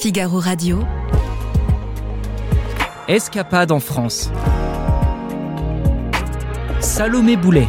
Figaro Radio. Escapade en France. Salomé Boulet.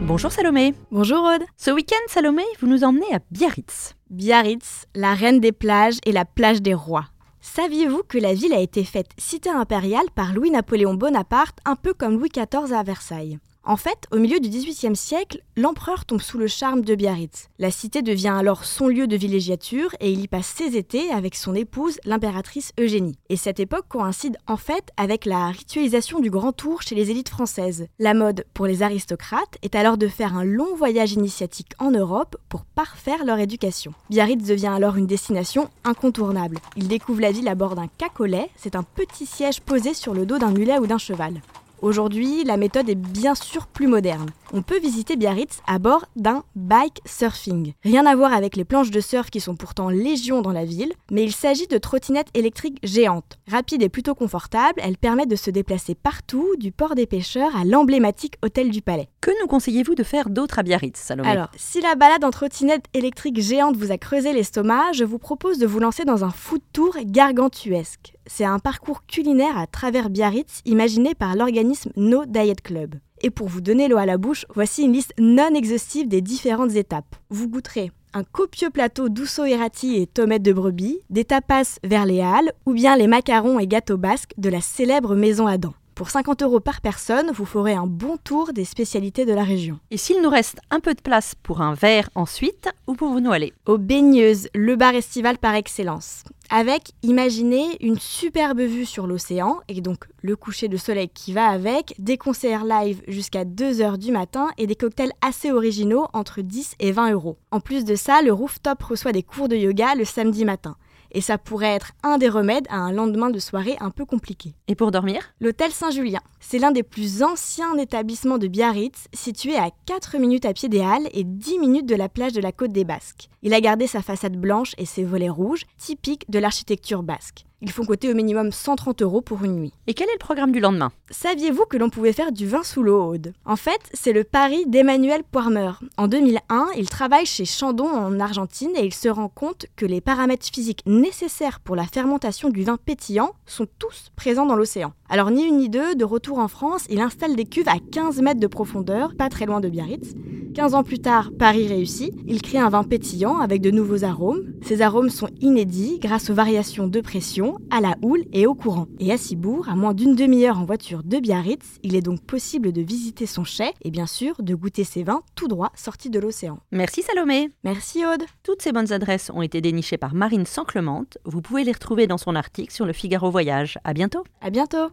Bonjour Salomé. Bonjour Aude. Ce week-end, Salomé, vous nous emmenez à Biarritz. Biarritz, la reine des plages et la plage des rois. Saviez-vous que la ville a été faite cité impériale par Louis-Napoléon Bonaparte, un peu comme Louis XIV à Versailles? En fait, au milieu du XVIIIe siècle, l'empereur tombe sous le charme de Biarritz. La cité devient alors son lieu de villégiature et il y passe ses étés avec son épouse, l'impératrice Eugénie. Et cette époque coïncide en fait avec la ritualisation du grand tour chez les élites françaises. La mode pour les aristocrates est alors de faire un long voyage initiatique en Europe pour parfaire leur éducation. Biarritz devient alors une destination incontournable. Ils découvrent la ville à bord d'un cacolet, c'est un petit siège posé sur le dos d'un mulet ou d'un cheval. Aujourd'hui, la méthode est bien sûr plus moderne. On peut visiter Biarritz à bord d'un bike surfing. Rien à voir avec les planches de surf qui sont pourtant légion dans la ville, mais il s'agit de trottinettes électriques géantes. Rapides et plutôt confortables, elles permettent de se déplacer partout, du port des pêcheurs à l'emblématique hôtel du Palais. Que nous conseillez-vous de faire d'autre à Biarritz, Salomé? Alors, si la balade en trottinette électrique géante vous a creusé l'estomac, je vous propose de vous lancer dans un food tour gargantuesque c'est un parcours culinaire à travers Biarritz imaginé par l'organisme No Diet Club. Et pour vous donner l'eau à la bouche, voici une liste non exhaustive des différentes étapes. Vous goûterez un copieux plateau d'ousseau errati et tomates de brebis, des tapas vers les halles ou bien les macarons et gâteaux basques de la célèbre maison Adam. Pour 50 euros par personne, vous ferez un bon tour des spécialités de la région. Et s'il nous reste un peu de place pour un verre ensuite, où pouvons-nous aller? Aux Baigneuses, le bar estival par excellence. Avec, imaginez, une superbe vue sur l'océan, et donc le coucher de soleil qui va avec, des concerts live jusqu'à 2h du matin et des cocktails assez originaux entre 10 et 20 euros. En plus de ça, le rooftop reçoit des cours de yoga le samedi matin et ça pourrait être un des remèdes à un lendemain de soirée un peu compliqué. Et pour dormir L'hôtel Saint-Julien. C'est l'un des plus anciens établissements de Biarritz, situé à 4 minutes à pied des Halles et 10 minutes de la plage de la côte des Basques. Il a gardé sa façade blanche et ses volets rouges, typiques de l'architecture basque. Ils font coûter au minimum 130 euros pour une nuit. Et quel est le programme du lendemain? Saviez-vous que l'on pouvait faire du vin sous l'eau, Aude? En fait, c'est le pari d'Emmanuel Poirmer. En 2001, il travaille chez Chandon en Argentine et il se rend compte que les paramètres physiques nécessaires pour la fermentation du vin pétillant sont tous présents dans l'océan. Alors ni une ni deux, de retour en France, il installe des cuves à 15 mètres de profondeur, pas très loin de Biarritz. 15 ans plus tard, Paris réussit. Il crée un vin pétillant avec de nouveaux arômes. Ces arômes sont inédits grâce aux variations de pression, à la houle et au courant. Et à Cibourg, à moins d'une demi-heure en voiture de Biarritz, il est donc possible de visiter son chai et bien sûr de goûter ses vins tout droit sortis de l'océan. Merci Salomé. Merci Aude. Toutes ces bonnes adresses ont été dénichées par Marine Sanclemente. Vous pouvez les retrouver dans son article sur le Figaro Voyage. À bientôt. À bientôt.